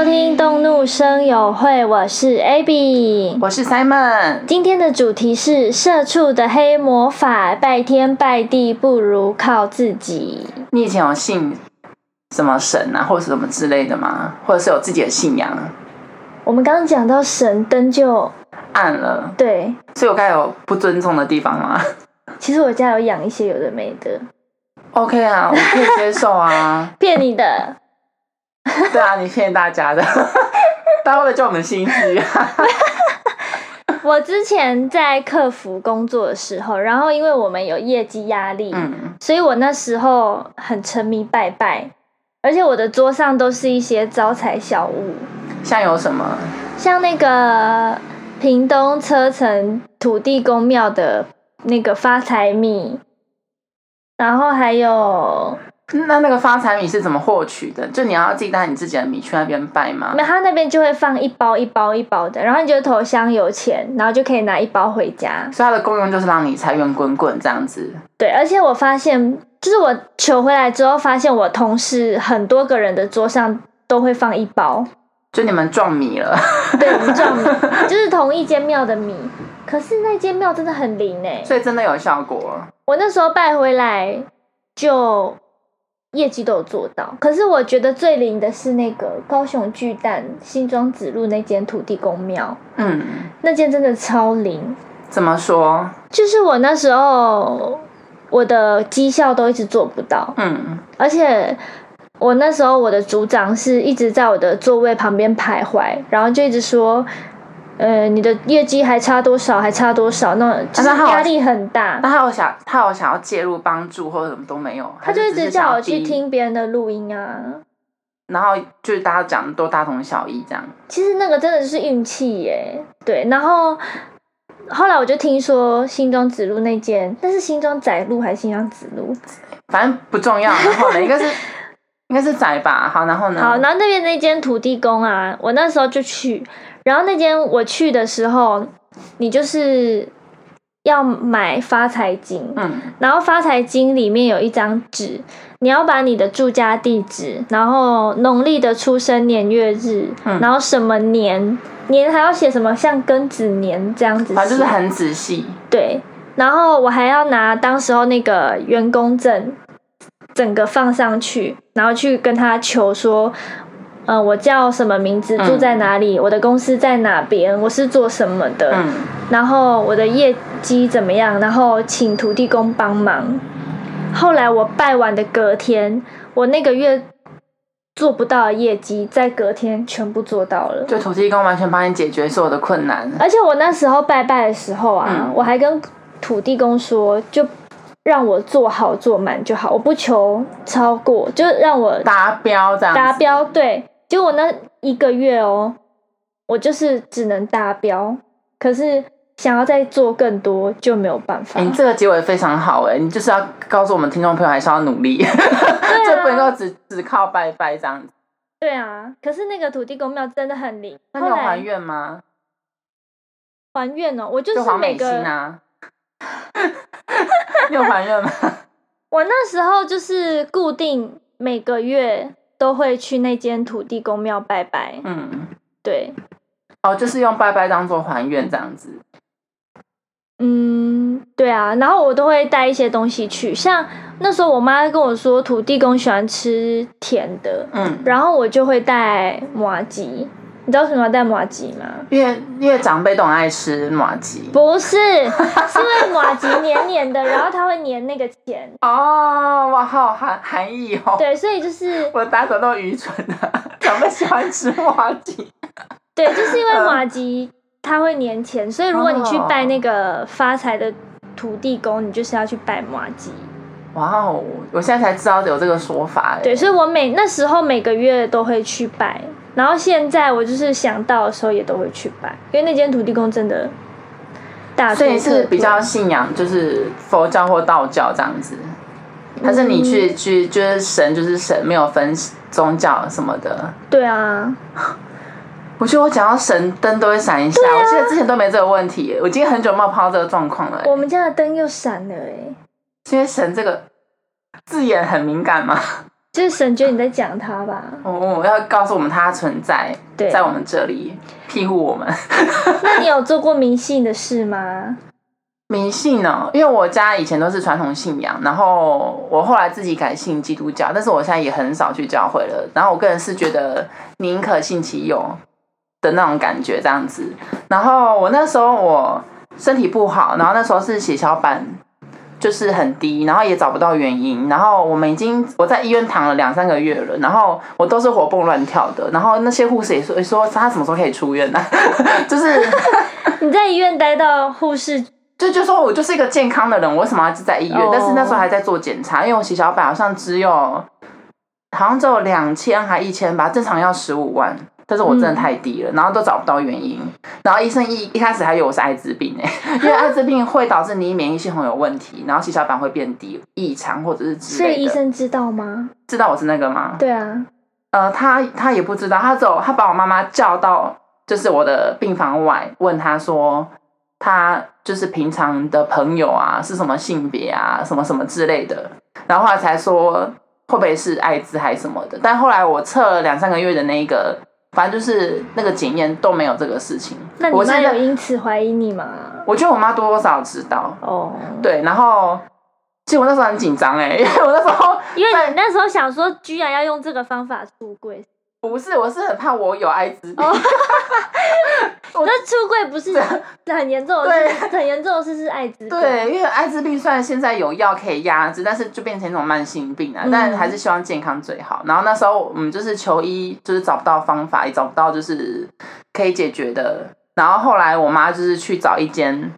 收听动怒声友会，我是 Abby，我是 Simon。今天的主题是社畜的黑魔法，拜天拜地不如靠自己。你以前有信什么神啊，或者什么之类的吗？或者是有自己的信仰？我们刚刚讲到神灯就暗了，对，所以我该有不尊重的地方吗 其实我家有养一些有的没的，？OK 啊，我可以接受啊。骗你的。对啊，你骗大家的，大家会不会叫我们心虚啊？我之前在客服工作的时候，然后因为我们有业绩压力，嗯，所以我那时候很沉迷拜拜，而且我的桌上都是一些招财小物，像有什么？像那个屏东车城土地公庙的那个发财米，然后还有那那个发财米是怎么获取的？就你要自己带你自己的米去那边拜吗那？他那边就会放一包一包一包的，然后你就投香有钱，然后就可以拿一包回家。所以它的功用就是让你财源滚滚这样子。对，而且我发现，就是我求回来之后，发现我同事很多个人的桌上都会放一包。就你们撞米了，对，我们撞米，就是同一间庙的米。可是那间庙真的很灵哎、所以真的有效果。我那时候拜回来就业绩都有做到。可是我觉得最灵的是那个高雄巨蛋新庄子路那间土地公庙，嗯，那间真的超灵。怎么说？就是我那时候我的绩效都一直做不到，嗯，而且我那时候我的组长是一直在我的座位旁边徘徊，然后就一直说。呃，你的业绩还差多少？还差多少？那就是那他好压力很大。那他有想他有想要介入帮助或者什么都没有，他就一直叫我去听。听别人的录音啊。然后就是大家讲都大同小异这样。其实那个真的是运气耶，对。然后后来我就听说新庄子路那间，那是新庄仔路还是新庄子路？反正不重要。然后呢，一个是应该是窄吧。好，然后呢？好，然后那边那间土地公啊，我那时候就去，然后那间我去的时候，你就是要买发财金，嗯，然后发财金里面有一张纸，你要把你的住家地址，然后农历的出生年月日，嗯然后什么年年还要写什么像庚子年这样子写，反正就是很仔细。对，然后我还要拿当时候那个员工证，整个放上去，然后去跟他求说，呃，我叫什么名字，嗯住在哪里，我的公司在哪边，我是做什么的，嗯，然后我的业绩怎么样，然后请土地公帮忙。后来我拜完的隔天，我那个月做不到的业绩，在隔天全部做到了。就土地公完全帮你解决所有的困难。而且我那时候拜拜的时候啊，嗯我还跟土地公说，就让我做好做满就好，我不求超过，就让我达标这样子达标。对，就我那一个月哦，我就是只能达标，可是想要再做更多就没有办法。哎、你这个结尾非常好哎，你就是要告诉我们听众朋友还是要努力，就不能够只只靠拜拜这样子。对啊，可是那个土地公庙真的很灵。那你有还愿吗？还愿哦，我就就是每个啊。你有还愿吗？我那时候就是固定每个月都会去那间土地公庙拜拜，嗯，对，哦，就是用拜拜当做还愿这样子。嗯，对啊，然后我都会带一些东西去，像那时候我妈跟我说土地公喜欢吃甜的，嗯，然后我就会带麻吉，你知道为什么要带麻吉吗？因为因为长辈都很爱吃麻吉。不是，是因为麻吉黏黏的，然后它会黏那个钱，哦，哇，好有含含义哦。对，所以就是 我大家都愚蠢的，长辈喜欢吃麻吉。对，就是因为嗯马吉它会年钱，所以如果你去拜那个发财的土地公，你就是要去拜马吉。哇哦，我现在才知道有这个说法哎。对，所以我每那时候每个月都会去拜，然后现在我就是想到的时候也都会去拜，因为那间土地公真的大所以是比较信仰就是佛教或道教这样子，还是你去去就是神就是神，没有分宗教什么的？对啊，我觉得我讲到神灯都会闪一下，我记得之前都没这个问题，我已经很久没有碰到这个状况了耶。我们家的灯又闪了哎、因为神这个字眼很敏感嘛，就是神觉得你在讲他吧？哦，要告诉我们他存在在我们这里庇护我们。那你有做过迷信的事吗？迷信呢、因为我家以前都是传统信仰，然后我后来自己改信基督教，但是我现在也很少去教会了。然后我个人是觉得宁可信其有的那种感觉这样子。然后我那时候我身体不好，然后那时候是血小板就是很低，然后也找不到原因。然后我们已经我在医院躺了两三个月了，然后我都是活蹦乱跳的。然后那些护士也说也说他什么时候可以出院呢、就是。你在医院待到护士就就说我就是一个健康的人，我为什么要在医院哦但是那时候还在做检查，因为我血小板好像只有好像只有两千还一千吧，正常要十五万，但是我真的太低了，然后都找不到原因，然后医生一一开始还以为我是艾滋病哎、因为艾滋病会导致你免疫系统有问题，然后血小板会变低、异常或者是之类所以。医生知道吗？知道我是那个吗？对啊，呃，他他也不知道，他走他把我妈妈叫到就是我的病房外，问他说他就是平常的朋友啊是什么性别啊，什么什么之类的，然后后来才说会不会是艾滋还是什么的，但后来我测了两三个月的那一个，反正就是那个检验都没有这个事情。那你妈有因此怀疑你吗？我觉得我妈多多少少知道，哦，对，然后其实我那时候很紧张哎，因为我那时候 因为你那时候想说，居然要用这个方法出柜，不是，我是很怕我有艾滋病。出柜不是很严重的对事，很严重的事是艾滋病。对，因为艾滋病虽然现在有药可以压制，但是就变成一种慢性病啊。嗯但还是希望健康最好。然后那时候我们就是求医，就是找不到方法，也找不到就是可以解决的。然后后来我妈就是去找一间，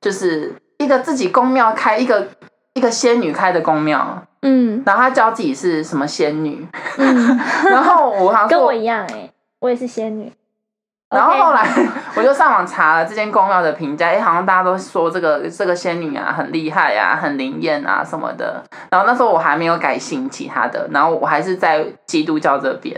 就是一个自己宫庙开一个一个仙女开的宫庙，嗯然后她叫自己是什么仙女，嗯，然后我好像跟我一样哎、我也是仙女。然后后来我就上网查了这间公庙的评价，哎，好像大家都说这个这个仙女啊很厉害啊，很灵验啊什么的。然后那时候我还没有改信其他的，然后我还是在基督教这边。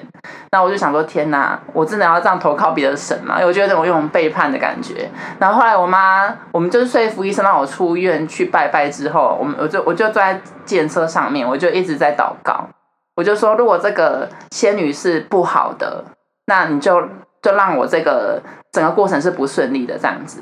那我就想说，天哪，我真的要这样投靠别的神吗？因为我觉得我有种背叛的感觉。然后后来我妈，我们就是说服医生让我出院去拜拜之后，我们我就我就坐在计程车上面，我就一直在祷告。我就说，如果这个仙女是不好的，那你就就让我这个整个过程是不顺利的这样子。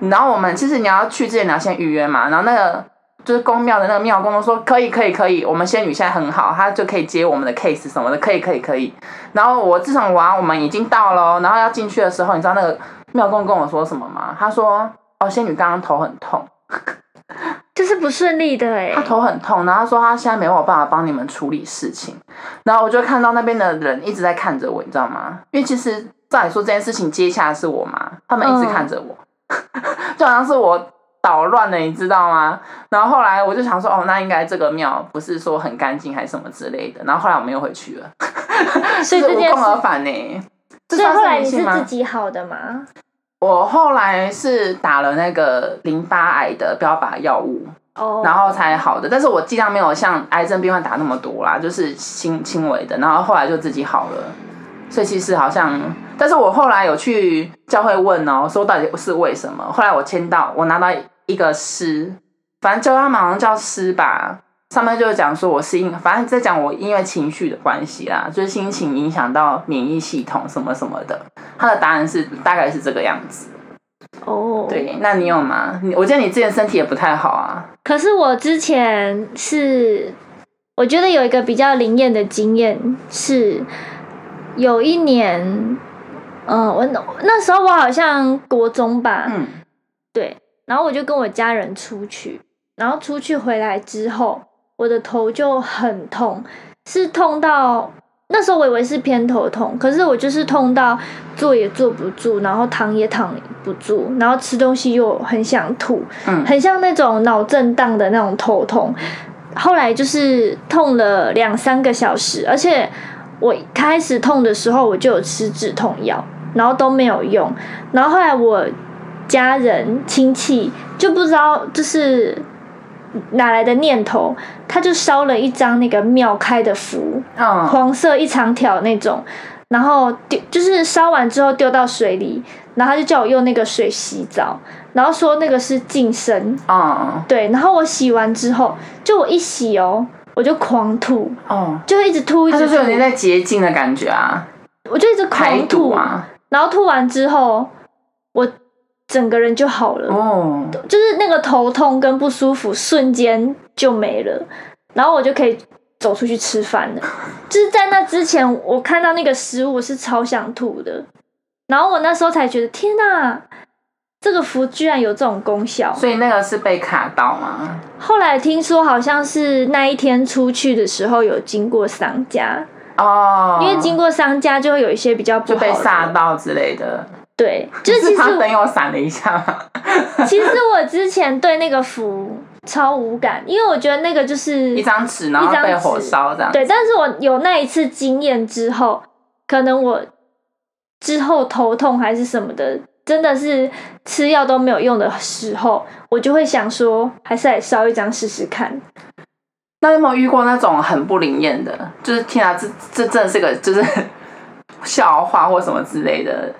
然后我们其实你要去之前你要先预约嘛，然后那个就是公庙的那个庙公都说可以可以可以，我们仙女现在很好，她就可以接我们的 case 什么的，可以可以可以。然后我自从玩我们已经到了哦，然后要进去的时候，你知道那个庙公跟我说什么吗？他说哦，仙女刚刚头很痛。就是不顺利的哎、他头很痛，然后他说他现在没有办法帮你们处理事情，然后我就看到那边的人一直在看着我，你知道吗？因为其实照理说这件事情接下来是我妈，他们一直看着我，就好像是我捣乱了，你知道吗？然后后来我就想说，哦，那应该这个庙不是说很干净还是什么之类的，然后后来我们又回去了，所以就是无这件事，功而返呢。这所以算后来你是自己好的吗？我后来是打了那个淋巴癌的标靶药物，哦，然后才好的。但是我剂量没有像癌症病患打那么多啦，就是轻轻微的。然后后来就自己好了，所以其实好像，但是我后来有去教会问哦，说到底是为什么？后来我签到，我拿到一个诗，反正教他们好像叫诗吧。上面就是讲说我是因，反正在讲我因为情绪的关系啦，就是心情影响到免疫系统什么什么的。他的答案是大概是这个样子。哦，。对，那你有吗？你我记得你之前身体也不太好啊。可是我之前是，我觉得有一个比较灵验的经验是，有一年，嗯，我那那时候我好像国中吧，嗯。对，然后我就跟我家人出去，然后出去回来之后，我的头就很痛，是痛到那时候我以为是偏头痛，可是我就是痛到坐也坐不住，然后躺也躺不住，然后吃东西又很想吐，嗯。很像那种脑震荡的那种头痛。后来就是痛了两三个小时，而且我开始痛的时候我就有吃止痛药，然后都没有用。然后后来我家人亲戚就不知道就是哪来的念头，他就烧了一张那个庙开的符，嗯黄色一长条那种，然后丢就是烧完之后丢到水里，然后他就叫我用那个水洗澡，然后说那个是净身，嗯对，然后我洗完之后，就我一洗哦，我就狂吐，哦，就一直吐，一直吐它就是有，点在洁净的感觉啊，我就一直排狂吐，啊，然后吐完之后，我整个人就好了，哦，就是那个头痛跟不舒服瞬间就没了，然后我就可以走出去吃饭了。就是在那之前，我看到那个食物我是超想吐的，然后我那时候才觉得天哪，这个符居然有这种功效。所以那个是被卡到吗？后来听说好像是那一天出去的时候有经过商家，哦，因为经过商家就会有一些比较不就被好的吓到之类的，对，就是其实他灯我又闪了一下，其实我之前对那个符超无感，因为我觉得那个就是一张纸，然后被火纸烧这样，对，但是我有那一次经验之后，可能我之后头痛还是什么的，真的是吃药都没有用的时候，我就会想说，还是来烧一张试试看。那有没有遇过那种很不灵验的？就是天啊，这这真的是个就是 笑话或什么之类的？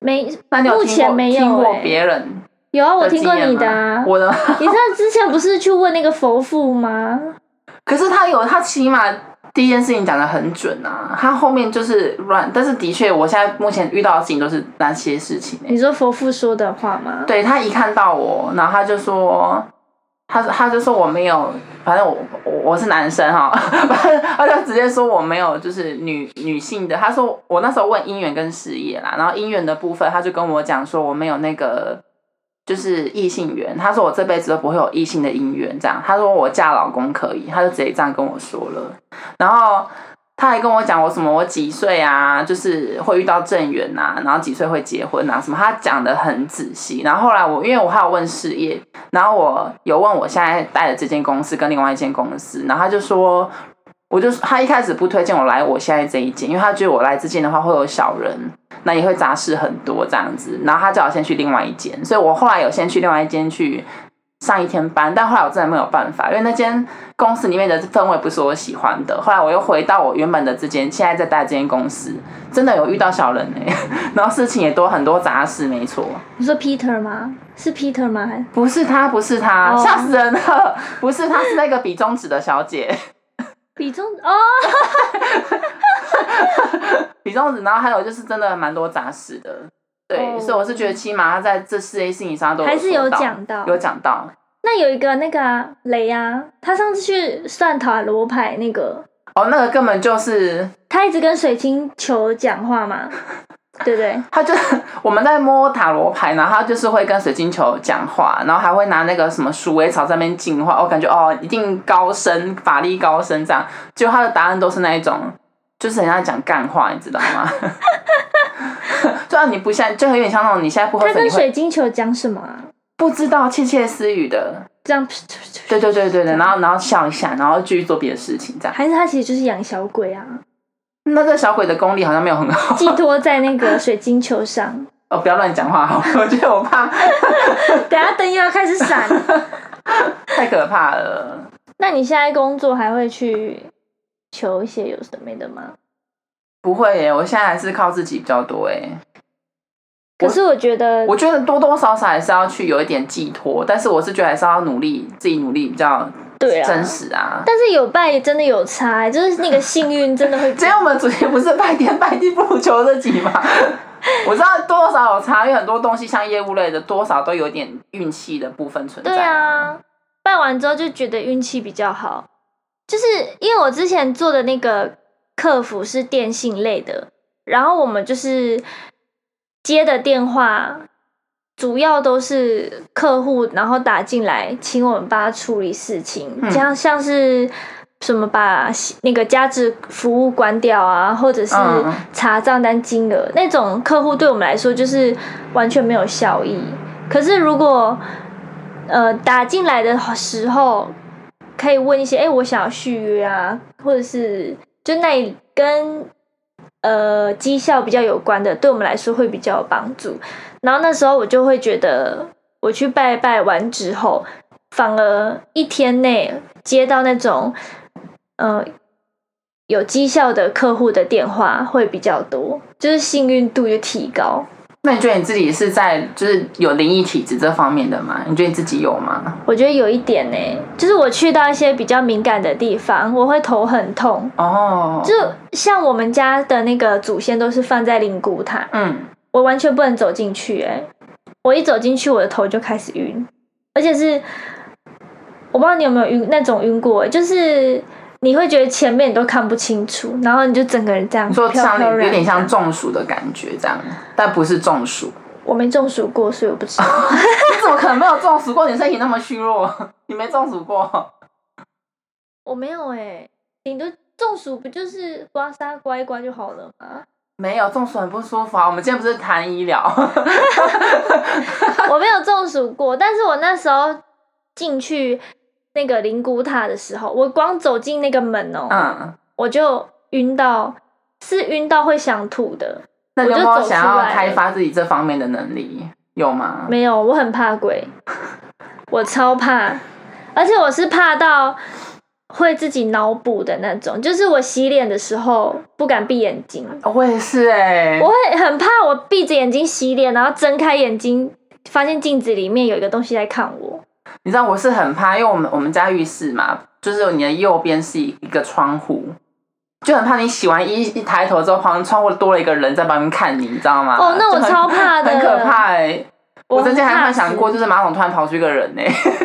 没，那你有目前没有听过欸别人有啊，我的听过你的啊。我的，你知道之前不是去问那个佛父吗？可是他有他起码第一件事情讲的很准啊，他后面就是乱，但是的确我现在目前遇到的事情都是那些事情、欸。你说佛父说的话吗？对他一看到我，然后他就说，他他就说我没有，反正我我我是男生哈，反 正他就直接说我没有就是女女性的。他说我那时候问姻缘跟事业啦，然后姻缘的部分他就跟我讲说我没有那个就是异性缘，他说我这辈子都不会有异性的姻缘这样。他说我嫁老公可以，他就直接这样跟我说了，然后。他还跟我讲我什么我几岁啊，就是会遇到正缘呐，然后几岁会结婚啊什么，他讲的很仔细。然后后来我因为我还有问事业，然后我有问我现在带的这间公司跟另外一间公司，然后他就说，我就他一开始不推荐我来我现在这一间，因为他觉得我来这间的话会有小人，那也会杂事很多这样子。然后他叫我先去另外一间，所以我后来有先去另外一间去上一天班，但后来我真的没有办法，因为那间公司里面的氛围不是我喜欢的。后来我又回到我原本的这间，现在在待这间公司，真的有遇到小人哎、然后事情也多很多杂事，没错，你说 Peter 吗？是 Peter 吗？还不是他，不是他，哦吓、死人了，不是他，是那个比中指的小姐，比中哦，比中子，然后还有就是真的蛮多杂事的。对，哦。所以我是觉得起码他在这四 A 事情上都还是有讲到。有讲到。那有一个那个啊雷啊，他上次去算塔罗牌那个，哦，那个根本就是他一直跟水晶球讲话嘛，对不对？他就 我们在摸塔罗牌，然后他就是会跟水晶球讲话，然后还会拿那个什么鼠尾草在那边净化，我感觉哦一定高深，法力高深这样。结果他的答案都是那一种，就是人家讲干话，你知道吗？就让你不像，就有点像那种你现在不喝水，他跟水晶球讲什么啊？不知道窃窃私语的。这样，对对对对对，然后然后笑一下，然后继续做别的事情，这样。还是他其实就是养小鬼啊，那这小鬼的功力好像没有很好。寄托在那个水晶球上。哦，不要乱讲话好，我觉得我怕 等下灯又要开始闪。太可怕了。那你现在工作还会去求一些有什没的吗？不会耶，我现在还是靠自己比较多哎。可是我觉得，我觉得多多少少还是要去有一点寄托，但是我是觉得还是要努力，自己努力比较对啊，真实啊。但是有拜真的有差欸，就是那个 幸运真的会今天我们主题不是拜天拜地不如求自己吗？我知道多少有差，因为很多东西像业务类的，多少都有点运气的部分存在。对，啊，拜完之后就觉得运气比较好，就是因为我之前做的那个客服是电信类的，然后我们就是接的电话主要都是客户，然后打进来，请我们帮他处理事情，嗯像像是。什么把那个加值服务关掉啊，或者是嗯查账单金额那种客户，对我们来说就是完全没有效益。可是如果呃打进来的时候，可以问一些，哎、我想要续约啊，或者是就那跟呃绩效比较有关的，对我们来说会比较有帮助。然后那时候我就会觉得，我去拜拜完之后，反而一天内接到那种呃有绩效的客户的电话会比较多，就是幸运度就提高。那你觉得你自己是在就是有灵异体质这方面的吗？你觉得你自己有吗？我觉得有一点呢，就是我去到一些比较敏感的地方，我会头很痛。哦，就像我们家的那个祖先都是放在灵骨塔，嗯，我完全不能走进去。哎，我一走进去，我的头就开始晕，而且是我不知道你有没有晕那种晕过，就是你会觉得前面你都看不清楚，然后你就整个人这样你说像飘飘然有点像中暑的感觉这样，但不是中暑。我没中暑过，所以我不知道。你怎么可能没有中暑过？你身体那么虚弱，你没中暑过？我没有哎，顶多中暑不就是刮痧刮一刮就好了吗？没有中暑很不舒服啊。我们今天不是谈医疗，我没有中暑过，但是我那时候进去那个灵骨塔的时候，我光走进那个门哦、嗯，我就晕到，是晕到会想吐的。那有没我就想要开发自己这方面的能力？有吗？没有，我很怕鬼，我超怕，而且我是怕到会自己脑补的那种，就是我洗脸的时候不敢闭眼睛，我也是哎、我会很怕我闭着眼睛洗脸，然后睁开眼睛发现镜子里面有一个东西在看我。你知道我是很怕，因为我们我们家浴室嘛，就是你的右边是一个窗户，就很怕你洗完衣一抬头之后，旁边窗户多了一个人在旁边看你，你知道吗？哦那我超怕的 很可怕哎、我曾经还幻想过，就是马桶突然跑出一个人呢、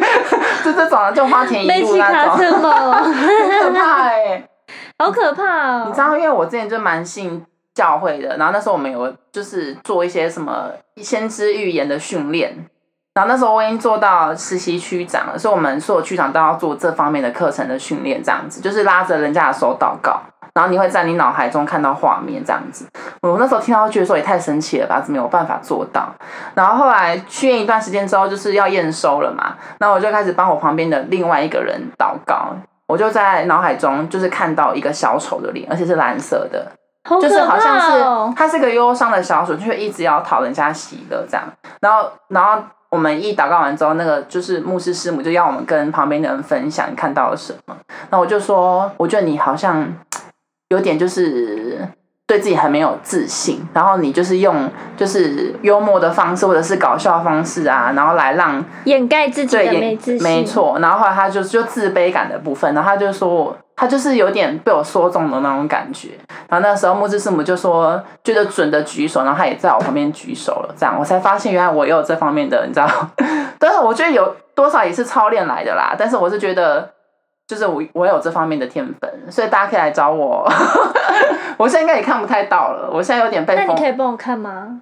就这种就花田一路 那种？很可怕哎、好可怕哦！你知道，因为我之前就蛮信教会的，然后那时候我们有就是做一些什么先知预言的训练，然后那时候我已经做到实习区长了，所以我们所有区长都要做这方面的课程的训练，这样子就是拉着人家的手祷告，然后你会在你脑海中看到画面这样子。我那时候听到觉得说也太神奇了吧，怎么有办法做到？然后后来去验一段时间之后，就是要验收了嘛，那我就开始帮我旁边的另外一个人祷告。我就在脑海中就是看到一个小丑的脸，而且是蓝色的，就是好像是！他是个忧伤的小丑，就会一直要讨人家喜乐这样。然后，然后我们一祷告完之后，那个就是牧师师母就要我们跟旁边的人分享你看到了什么。那我就说，我觉得你好像有点就是对自己很没有自信，然后你就是用就是幽默的方式或者是搞笑的方式啊，然后来让掩盖自己对，的也没自信，没。错。然后后来他就就自卑感的部分，然后他就说我，他就是有点被我说中的那种感觉。然后那时候木之师母就说觉得准的举手，然后他也在我旁边举手了，这样我才发现原来我也有这方面的，你知道？但是我觉得有多少也是操练来的啦。但是我是觉得。就是我，我有这方面的天分，所以大家可以来找我。我现在应该也看不太到了，我现在有点被那你封，可以帮我看吗？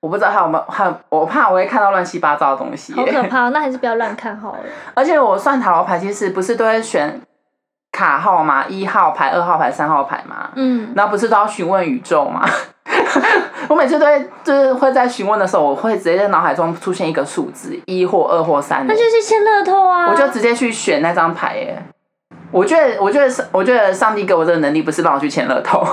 我不知道还有没有，还有我怕我会看到乱七八糟的东西。好可怕哦，那还是不要乱看好了。而且我算塔罗牌，其实不是都会选卡号嘛？一号牌、二号牌、三号牌嘛？嗯，然后不是都要询问宇宙吗？我每次都会就是会在询问的时候，我会直接在脑海中出现一个数字一或二或三那，就是签乐透啊！我就直接去选那张牌耶。我觉得，我觉得，我觉得上帝给我这个能力，不是让我去签乐透。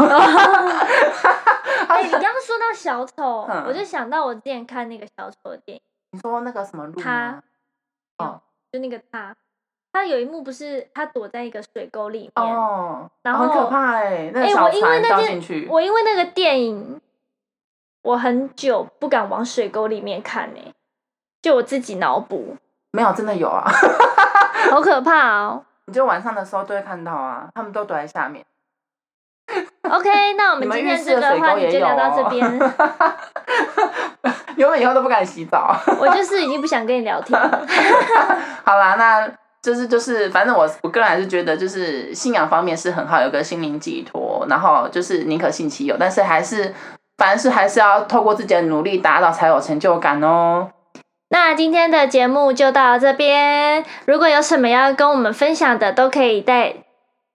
哎、你刚刚说到小丑，嗯我就想到我之前看那个小丑的电影，你说那个什么路他？哦就那个他，他有一幕不是他躲在一个水沟里面，哦，然后很可怕哎，那我因为那件，我因为那个电影，我很久不敢往水沟里面看呢、就我自己脑补，没有真的有啊。好可怕哦。你就晚上的时候都会看到啊，他们都躲在下面。OK，那我们今天这个话题就聊到这哦边，原本以后都不敢洗澡。我就是已经不想跟你聊天了。好啦，那就是就是，反正我我个人还是觉得，就是信仰方面是很好，有个心灵寄托，然后就是宁可信其有，但是还是凡事还是要透过自己的努力达到，才有成就感哦。那今天的节目就到这边，如果有什么要跟我们分享的，都可以在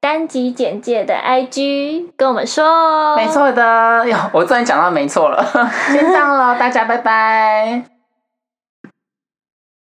单集简介的 IG 跟我们说哦。没错的，哟，我终于讲到没错了，先这样了，大家拜拜。